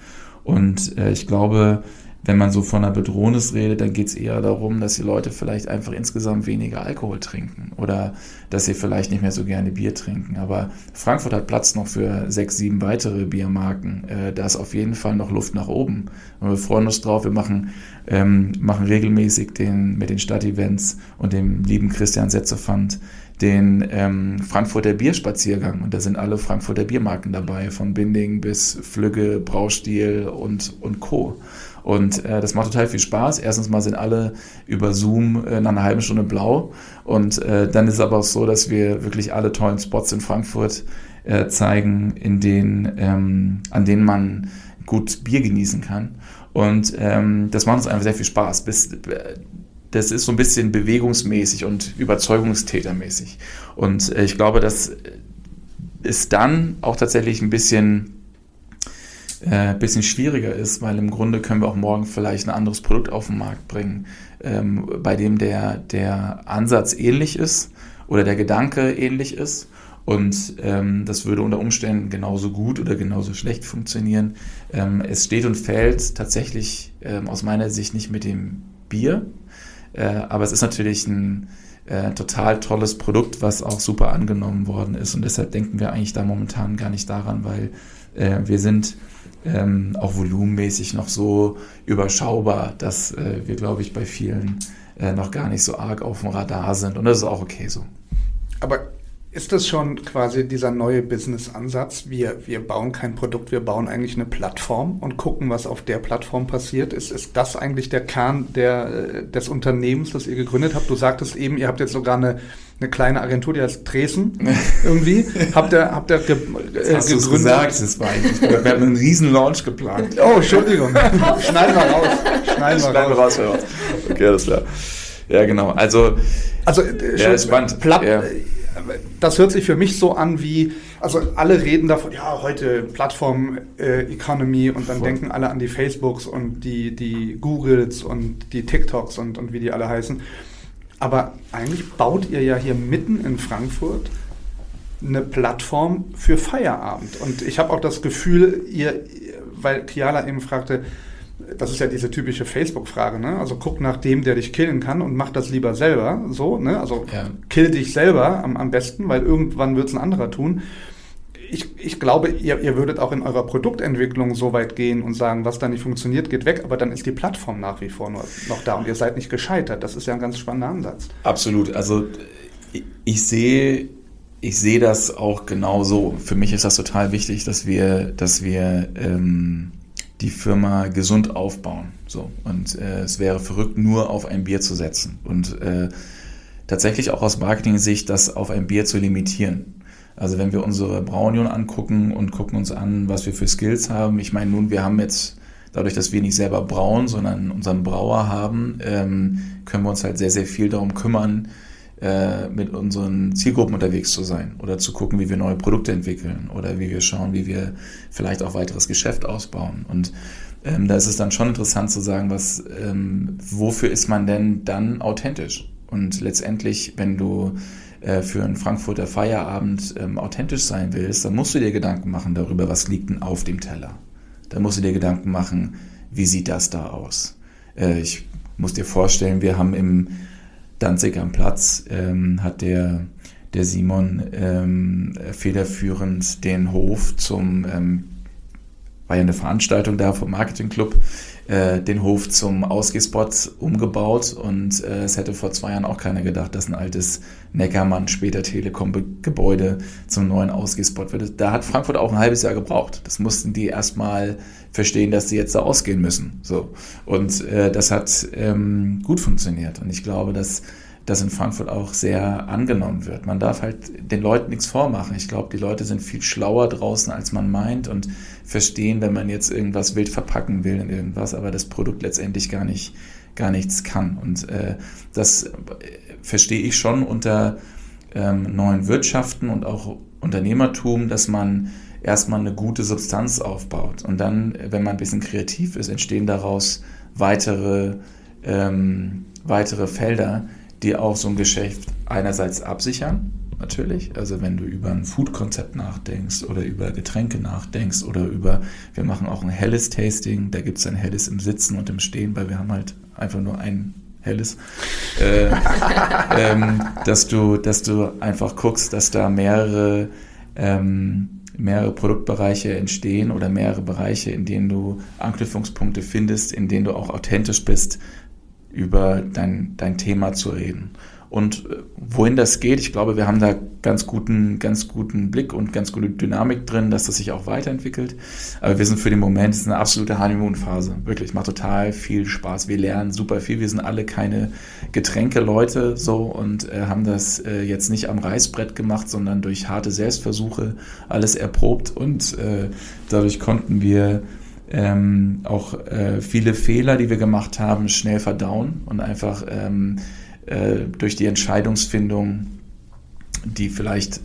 Und äh, ich glaube, wenn man so von einer Bedrohnis redet, dann geht es eher darum, dass die Leute vielleicht einfach insgesamt weniger Alkohol trinken oder dass sie vielleicht nicht mehr so gerne Bier trinken. Aber Frankfurt hat Platz noch für sechs, sieben weitere Biermarken. Äh, da ist auf jeden Fall noch Luft nach oben. Und wir freuen uns drauf. Wir machen, ähm, machen regelmäßig den, mit den Stadtevents und dem lieben Christian Setzefand den ähm, Frankfurter Bierspaziergang. Und da sind alle Frankfurter Biermarken dabei, von Binding bis Flügge, Braustil und, und Co. Und äh, das macht total viel Spaß. Erstens mal sind alle über Zoom äh, nach einer halben Stunde blau. Und äh, dann ist es aber auch so, dass wir wirklich alle tollen Spots in Frankfurt äh, zeigen, in denen, ähm, an denen man gut Bier genießen kann. Und ähm, das macht uns einfach sehr viel Spaß. Bis, das ist so ein bisschen bewegungsmäßig und überzeugungstätermäßig. Und äh, ich glaube, dass es dann auch tatsächlich ein bisschen äh, bisschen schwieriger ist, weil im Grunde können wir auch morgen vielleicht ein anderes Produkt auf den Markt bringen, ähm, bei dem der, der Ansatz ähnlich ist oder der Gedanke ähnlich ist. Und ähm, das würde unter Umständen genauso gut oder genauso schlecht funktionieren. Ähm, es steht und fällt tatsächlich ähm, aus meiner Sicht nicht mit dem Bier, äh, aber es ist natürlich ein äh, total tolles Produkt, was auch super angenommen worden ist. Und deshalb denken wir eigentlich da momentan gar nicht daran, weil äh, wir sind ähm, auch volumenmäßig noch so überschaubar, dass äh, wir, glaube ich, bei vielen äh, noch gar nicht so arg auf dem Radar sind. Und das ist auch okay so. Aber ist das schon quasi dieser neue Business-Ansatz? Wir, wir bauen kein Produkt, wir bauen eigentlich eine Plattform und gucken, was auf der Plattform passiert. Ist, ist das eigentlich der Kern der, äh, des Unternehmens, das ihr gegründet habt? Du sagtest eben, ihr habt jetzt sogar eine, eine kleine Agentur, die heißt Dresden irgendwie. habt ihr, habt ihr ge, äh, hast gegründet? gesagt, das war eigentlich, wir haben einen riesen Launch geplant. Oh, Entschuldigung. Schneiden wir raus. Schneiden wir raus. raus. Okay, alles klar. Ja, genau. Also, also äh, ja, spannend. Platt, ja das hört sich für mich so an wie, also alle reden davon, ja, heute Plattform-Economy äh, und dann Voll. denken alle an die Facebooks und die, die Googles und die TikToks und, und wie die alle heißen. Aber eigentlich baut ihr ja hier mitten in Frankfurt eine Plattform für Feierabend. Und ich habe auch das Gefühl, ihr, weil Kiala eben fragte, das ist ja diese typische Facebook-Frage, ne? Also guck nach dem, der dich killen kann und mach das lieber selber, so, ne? Also ja. kill dich selber am, am besten, weil irgendwann wird es ein anderer tun. Ich, ich glaube, ihr, ihr würdet auch in eurer Produktentwicklung so weit gehen und sagen, was da nicht funktioniert, geht weg, aber dann ist die Plattform nach wie vor nur, noch da und ihr seid nicht gescheitert. Das ist ja ein ganz spannender Ansatz. Absolut. Also ich, ich sehe ich sehe das auch genauso. Für mich ist das total wichtig, dass wir, dass wir ähm, die Firma gesund aufbauen. So. Und äh, es wäre verrückt, nur auf ein Bier zu setzen. Und äh, tatsächlich auch aus Marketing-Sicht, das auf ein Bier zu limitieren. Also wenn wir unsere Braunion angucken und gucken uns an, was wir für Skills haben. Ich meine, nun, wir haben jetzt, dadurch, dass wir nicht selber brauen, sondern unseren Brauer haben, ähm, können wir uns halt sehr, sehr viel darum kümmern, äh, mit unseren Zielgruppen unterwegs zu sein oder zu gucken, wie wir neue Produkte entwickeln oder wie wir schauen, wie wir vielleicht auch weiteres Geschäft ausbauen. Und ähm, da ist es dann schon interessant zu sagen, was, ähm, wofür ist man denn dann authentisch? Und letztendlich, wenn du äh, für einen Frankfurter Feierabend ähm, authentisch sein willst, dann musst du dir Gedanken machen darüber, was liegt denn auf dem Teller. Dann musst du dir Gedanken machen, wie sieht das da aus? Äh, ich muss dir vorstellen, wir haben im Danzig am Platz ähm, hat der, der Simon ähm, federführend den Hof zum ähm, war ja eine Veranstaltung da vom Marketingclub, äh, den Hof zum Ausgehspot umgebaut und äh, es hätte vor zwei Jahren auch keiner gedacht, dass ein altes Neckermann, später Telekom-Gebäude zum neuen Ausgehspot wird. Da hat Frankfurt auch ein halbes Jahr gebraucht. Das mussten die erstmal verstehen, dass sie jetzt da ausgehen müssen. So. Und äh, das hat ähm, gut funktioniert. Und ich glaube, dass das in Frankfurt auch sehr angenommen wird. Man darf halt den Leuten nichts vormachen. Ich glaube, die Leute sind viel schlauer draußen, als man meint und verstehen, wenn man jetzt irgendwas wild verpacken will in irgendwas, aber das Produkt letztendlich gar nicht gar nichts kann. Und äh, das äh, verstehe ich schon unter ähm, neuen Wirtschaften und auch Unternehmertum, dass man erstmal eine gute Substanz aufbaut. Und dann, wenn man ein bisschen kreativ ist, entstehen daraus weitere, ähm, weitere Felder, die auch so ein Geschäft einerseits absichern, natürlich. Also wenn du über ein Food-Konzept nachdenkst oder über Getränke nachdenkst oder über, wir machen auch ein helles Tasting, da gibt es ein helles im Sitzen und im Stehen, weil wir haben halt einfach nur ein helles, äh, ähm, dass, du, dass du einfach guckst, dass da mehrere, ähm, mehrere Produktbereiche entstehen oder mehrere Bereiche, in denen du Anknüpfungspunkte findest, in denen du auch authentisch bist, über dein, dein Thema zu reden. Und äh, wohin das geht, ich glaube, wir haben da ganz guten, ganz guten Blick und ganz gute Dynamik drin, dass das sich auch weiterentwickelt. Aber wir sind für den Moment, es ist eine absolute Honeymoon-Phase. Wirklich, macht total viel Spaß. Wir lernen super viel. Wir sind alle keine Getränkeleute so und äh, haben das äh, jetzt nicht am Reißbrett gemacht, sondern durch harte Selbstversuche alles erprobt und äh, dadurch konnten wir ähm, auch äh, viele Fehler, die wir gemacht haben, schnell verdauen und einfach ähm, äh, durch die Entscheidungsfindung, die vielleicht,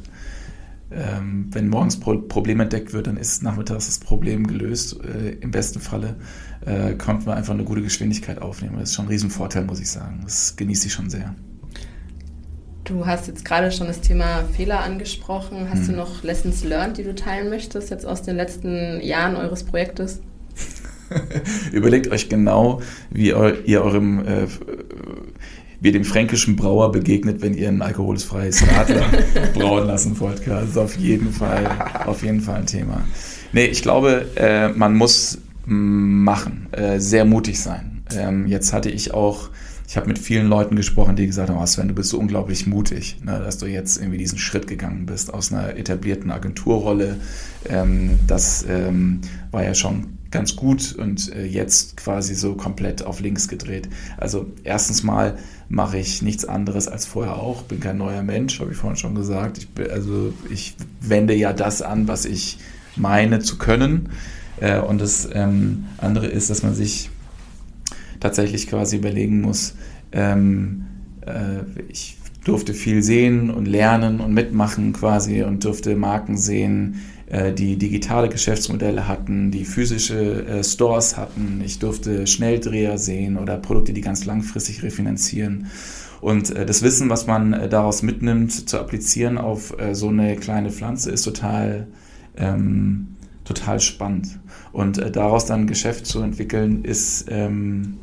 ähm, wenn morgens Pro Problem entdeckt wird, dann ist nachmittags das Problem gelöst. Äh, Im besten Falle äh, konnten wir einfach eine gute Geschwindigkeit aufnehmen. Das ist schon ein Riesenvorteil, muss ich sagen. Das genieße ich schon sehr. Du hast jetzt gerade schon das Thema Fehler angesprochen. Hast hm. du noch Lessons learned, die du teilen möchtest, jetzt aus den letzten Jahren eures Projektes? Überlegt euch genau, wie ihr eurem äh, wie dem fränkischen Brauer begegnet, wenn ihr ein alkoholfreies Radler brauen lassen wollt. Das ist auf jeden Fall, auf jeden Fall ein Thema. Nee, ich glaube, äh, man muss machen, äh, sehr mutig sein. Ähm, jetzt hatte ich auch ich habe mit vielen Leuten gesprochen, die gesagt haben, oh Sven, du bist so unglaublich mutig, ne, dass du jetzt irgendwie diesen Schritt gegangen bist aus einer etablierten Agenturrolle. Ähm, das ähm, war ja schon ganz gut und äh, jetzt quasi so komplett auf links gedreht. Also erstens mal mache ich nichts anderes als vorher auch, bin kein neuer Mensch, habe ich vorhin schon gesagt. Ich, also ich wende ja das an, was ich meine zu können. Äh, und das ähm, andere ist, dass man sich tatsächlich quasi überlegen muss, ähm, äh, ich durfte viel sehen und lernen und mitmachen quasi und durfte Marken sehen, die digitale Geschäftsmodelle hatten, die physische äh, Stores hatten. Ich durfte Schnelldreher sehen oder Produkte, die ganz langfristig refinanzieren. Und äh, das Wissen, was man äh, daraus mitnimmt, zu applizieren auf äh, so eine kleine Pflanze, ist total, ähm, total spannend. Und äh, daraus dann ein Geschäft zu entwickeln, ist ähm,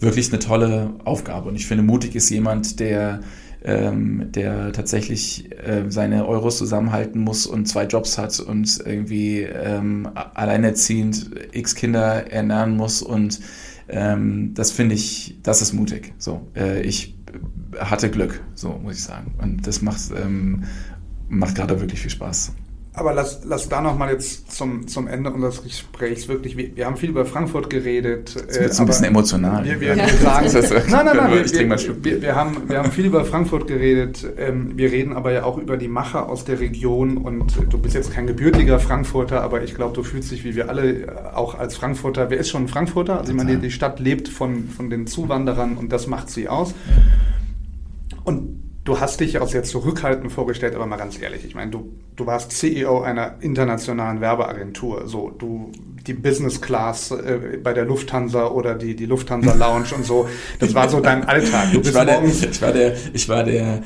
wirklich eine tolle Aufgabe. Und ich finde, mutig ist jemand, der, ähm, der tatsächlich äh, seine Euros zusammenhalten muss und zwei Jobs hat und irgendwie ähm, alleinerziehend x Kinder ernähren muss. Und ähm, das finde ich, das ist mutig. So, äh, ich hatte Glück, so muss ich sagen. Und das macht, ähm, macht gerade wirklich viel Spaß. Aber lass, lass da nochmal jetzt zum, zum Ende unseres Gesprächs wirklich, wir, wir haben viel über Frankfurt geredet. Das wird äh, ein bisschen emotional. Wir, wir, ja. wir sagen, nein, nein, nein, wir, wir, wir, haben, wir haben viel über Frankfurt geredet. Ähm, wir reden aber ja auch über die Macher aus der Region und du bist jetzt kein gebürtiger Frankfurter, aber ich glaube, du fühlst dich wie wir alle äh, auch als Frankfurter. Wer ist schon ein Frankfurter? Also ich meine, die Stadt lebt von, von den Zuwanderern und das macht sie aus. Und Du hast dich als jetzt zurückhaltend vorgestellt, aber mal ganz ehrlich, ich meine, du, du warst CEO einer internationalen Werbeagentur, so du die Business Class äh, bei der Lufthansa oder die, die Lufthansa Lounge und so, das war so dein Alltag. Du bist ich, war der, ich, war der, ich war der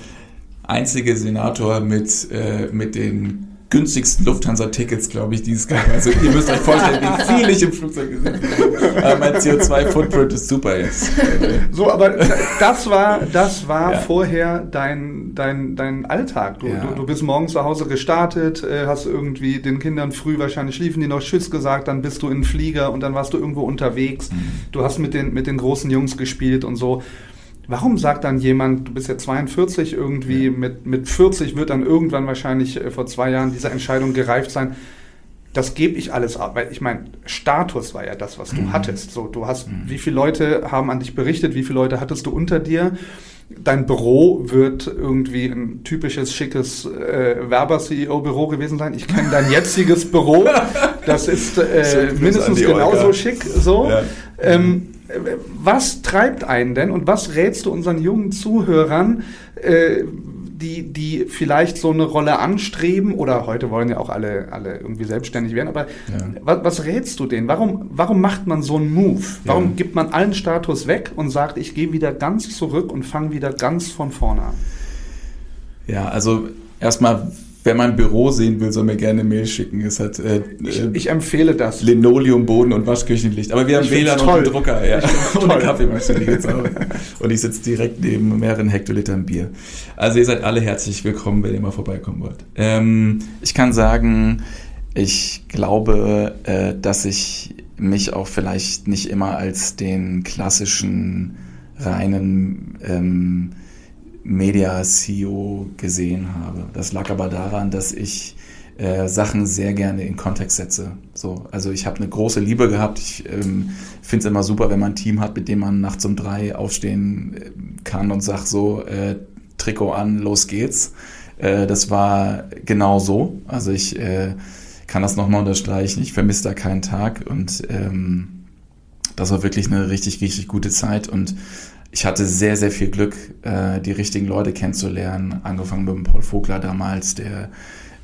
einzige Senator mit, äh, mit den günstigsten Lufthansa-Tickets, glaube ich, die es gab. Also ihr müsst euch vorstellen, wie viel ich im Flugzeug gesehen habe. Aber mein CO2-Footprint ist super jetzt. So, aber das war, das war ja. vorher dein, dein, dein Alltag. Du, ja. du, du, bist morgens zu Hause gestartet, äh, hast irgendwie den Kindern früh wahrscheinlich schliefen die noch Tschüss gesagt, dann bist du in den Flieger und dann warst du irgendwo unterwegs. Mhm. Du hast mit den, mit den großen Jungs gespielt und so. Warum sagt dann jemand, du bist ja 42 irgendwie, ja. mit, mit 40 wird dann irgendwann wahrscheinlich äh, vor zwei Jahren diese Entscheidung gereift sein, das gebe ich alles ab. Weil ich meine, Status war ja das, was du mhm. hattest. So, du hast, mhm. wie viele Leute haben an dich berichtet, wie viele Leute hattest du unter dir? Dein Büro wird irgendwie ein typisches, schickes äh, Werber-CEO-Büro gewesen sein. Ich kenne dein jetziges Büro. Das ist äh, mindestens genauso schick. So. Ja. Ähm, was treibt einen denn und was rätst du unseren jungen Zuhörern, äh, die, die vielleicht so eine Rolle anstreben oder heute wollen ja auch alle, alle irgendwie selbstständig werden, aber ja. was, was, rätst du denen? Warum, warum macht man so einen Move? Warum ja. gibt man allen Status weg und sagt, ich gehe wieder ganz zurück und fange wieder ganz von vorne an? Ja, also erstmal Wer mein Büro sehen will, soll mir gerne eine Mail schicken. Es hat äh, ich, ich, empfehle das. Linoleumboden und Waschküchenlicht. Aber wir haben ich WLAN und einen Drucker, ja. und eine Kaffeemaschine jetzt auch. Und ich sitze direkt neben mehreren Hektolitern Bier. Also ihr seid alle herzlich willkommen, wenn ihr mal vorbeikommen wollt. Ähm, ich kann sagen, ich glaube, äh, dass ich mich auch vielleicht nicht immer als den klassischen reinen ähm, Media-CEO gesehen habe. Das lag aber daran, dass ich äh, Sachen sehr gerne in Kontext setze. So, also ich habe eine große Liebe gehabt. Ich ähm, finde es immer super, wenn man ein Team hat, mit dem man nachts um drei aufstehen äh, kann und sagt so, äh, Trikot an, los geht's. Äh, das war genau so. Also ich äh, kann das nochmal unterstreichen. Ich vermisse da keinen Tag und ähm, das war wirklich eine richtig, richtig gute Zeit und ich hatte sehr, sehr viel Glück, äh, die richtigen Leute kennenzulernen, angefangen mit dem Paul Vogler damals, der,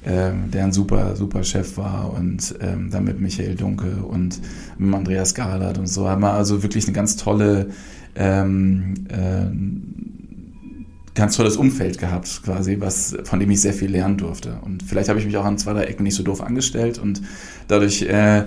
äh, der ein super, super Chef war und ähm, dann mit Michael Dunke und mit Andreas Garlert und so. Haben wir also wirklich eine ganz tolle, ähm, äh, ganz tolles Umfeld gehabt, quasi, was, von dem ich sehr viel lernen durfte. Und vielleicht habe ich mich auch an zwei, drei Ecken nicht so doof angestellt und dadurch äh,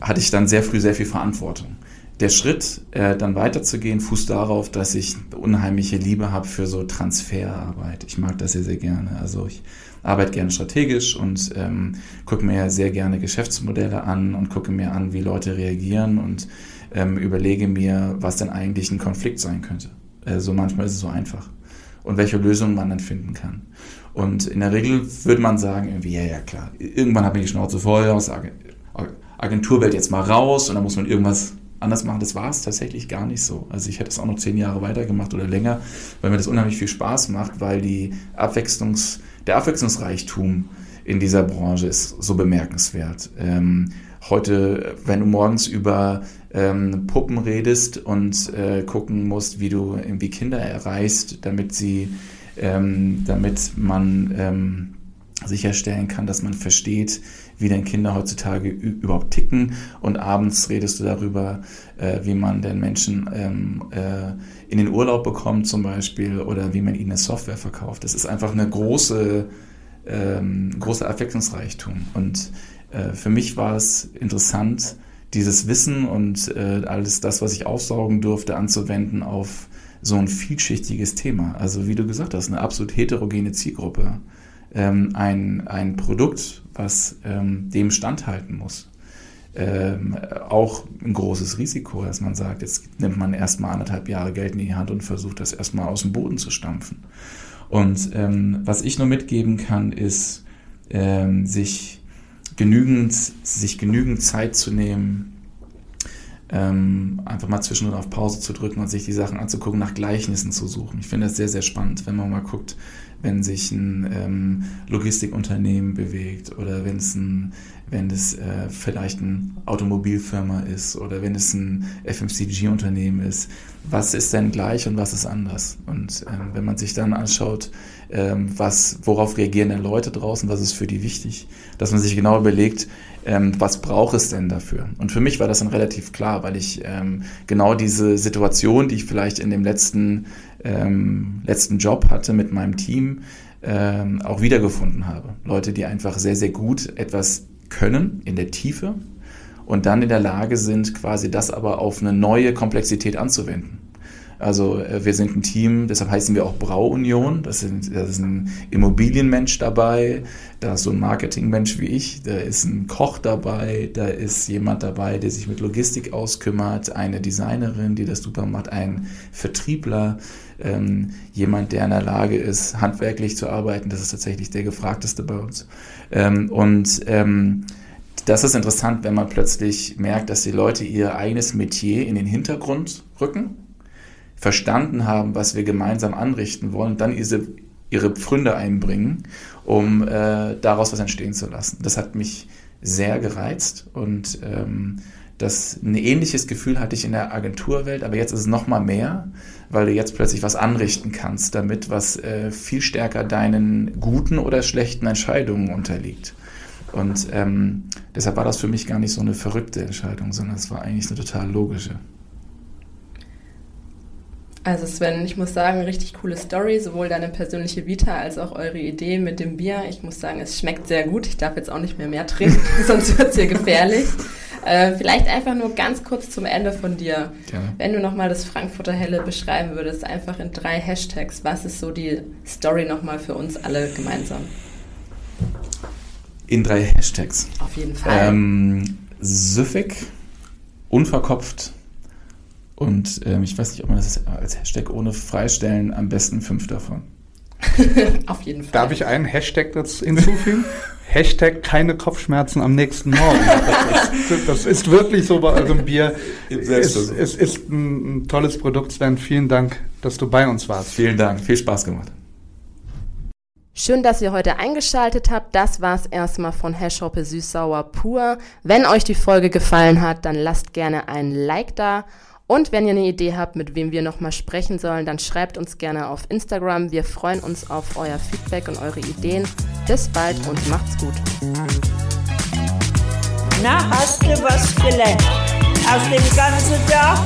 hatte ich dann sehr früh sehr viel Verantwortung der Schritt, äh, dann weiterzugehen, fußt darauf, dass ich unheimliche Liebe habe für so Transferarbeit. Ich mag das sehr, sehr gerne. Also ich arbeite gerne strategisch und ähm, gucke mir sehr gerne Geschäftsmodelle an und gucke mir an, wie Leute reagieren und ähm, überlege mir, was denn eigentlich ein Konflikt sein könnte. Also manchmal ist es so einfach. Und welche Lösungen man dann finden kann. Und in der Regel würde man sagen, irgendwie, ja, ja, klar, irgendwann habe ich die Schnauze voll aus Agenturwelt jetzt mal raus und dann muss man irgendwas anders machen. Das war es tatsächlich gar nicht so. Also ich hätte es auch noch zehn Jahre weitergemacht oder länger, weil mir das unheimlich viel Spaß macht, weil die Abwechslungs, der Abwechslungsreichtum in dieser Branche ist so bemerkenswert. Ähm, heute, wenn du morgens über ähm, Puppen redest und äh, gucken musst, wie du irgendwie Kinder erreichst, damit sie, ähm, damit man ähm, sicherstellen kann, dass man versteht, wie denn Kinder heutzutage überhaupt ticken und abends redest du darüber, äh, wie man denn Menschen ähm, äh, in den Urlaub bekommt zum Beispiel oder wie man ihnen eine Software verkauft. Das ist einfach eine große, ähm, große Abwechslungsreichtum und äh, für mich war es interessant, dieses Wissen und äh, alles das, was ich aufsaugen durfte, anzuwenden auf so ein vielschichtiges Thema. Also wie du gesagt hast, eine absolut heterogene Zielgruppe ähm, ein, ein Produkt, was ähm, dem standhalten muss. Ähm, auch ein großes Risiko, dass man sagt, jetzt nimmt man erstmal anderthalb Jahre Geld in die Hand und versucht das erstmal aus dem Boden zu stampfen. Und ähm, was ich nur mitgeben kann, ist, ähm, sich, genügend, sich genügend Zeit zu nehmen, ähm, einfach mal zwischendurch auf Pause zu drücken und sich die Sachen anzugucken, nach Gleichnissen zu suchen. Ich finde das sehr, sehr spannend, wenn man mal guckt, wenn sich ein ähm, Logistikunternehmen bewegt oder wenn es ein wenn es äh, vielleicht eine Automobilfirma ist oder wenn es ein FMCG-Unternehmen ist. Was ist denn gleich und was ist anders? Und ähm, wenn man sich dann anschaut, ähm, was, worauf reagieren denn Leute draußen, was ist für die wichtig, dass man sich genau überlegt, ähm, was braucht es denn dafür? Und für mich war das dann relativ klar, weil ich ähm, genau diese Situation, die ich vielleicht in dem letzten, ähm, letzten Job hatte mit meinem Team, ähm, auch wiedergefunden habe. Leute, die einfach sehr, sehr gut etwas können in der Tiefe und dann in der Lage sind, quasi das aber auf eine neue Komplexität anzuwenden. Also äh, wir sind ein Team, deshalb heißen wir auch Brauunion. Das, das ist ein Immobilienmensch dabei, da ist so ein Marketingmensch wie ich, da ist ein Koch dabei, da ist jemand dabei, der sich mit Logistik auskümmert, eine Designerin, die das super macht, ein Vertriebler, ähm, jemand, der in der Lage ist, handwerklich zu arbeiten. Das ist tatsächlich der gefragteste bei uns. Ähm, und ähm, das ist interessant, wenn man plötzlich merkt, dass die Leute ihr eigenes Metier in den Hintergrund rücken verstanden haben, was wir gemeinsam anrichten wollen, dann diese, ihre Pfründe einbringen, um äh, daraus was entstehen zu lassen. Das hat mich sehr gereizt und ähm, das ein ähnliches Gefühl hatte ich in der Agenturwelt, aber jetzt ist es noch mal mehr, weil du jetzt plötzlich was anrichten kannst, damit was äh, viel stärker deinen guten oder schlechten Entscheidungen unterliegt. Und ähm, deshalb war das für mich gar nicht so eine verrückte Entscheidung, sondern es war eigentlich eine total logische. Also Sven, ich muss sagen, richtig coole Story, sowohl deine persönliche Vita als auch eure Idee mit dem Bier. Ich muss sagen, es schmeckt sehr gut. Ich darf jetzt auch nicht mehr mehr trinken, sonst wird es hier gefährlich. Äh, vielleicht einfach nur ganz kurz zum Ende von dir. Ja. Wenn du nochmal das Frankfurter Helle beschreiben würdest, einfach in drei Hashtags, was ist so die Story nochmal für uns alle gemeinsam? In drei Hashtags. Auf jeden Fall. Ähm, süffig, unverkopft und ähm, ich weiß nicht, ob man das als Hashtag ohne freistellen, am besten fünf davon. Auf jeden Fall. Darf ich einen Hashtag dazu hinzufügen? Hashtag keine Kopfschmerzen am nächsten Morgen. Das ist, das ist wirklich so bei eurem Bier. Es, es ist ein, tolles Produkt, Sven. Vielen Dank, dass du bei uns warst. Vielen Dank, viel Spaß gemacht. Schön, dass ihr heute eingeschaltet habt. Das war's erstmal von Hashhoppe Süßsauer pur. Wenn euch die Folge gefallen hat, dann lasst gerne ein Like da und wenn ihr eine Idee habt, mit wem wir nochmal sprechen sollen, dann schreibt uns gerne auf Instagram. Wir freuen uns auf euer Feedback und eure Ideen. Bis bald und macht's gut. Na, hast du was gelernt aus dem ganzen Tag?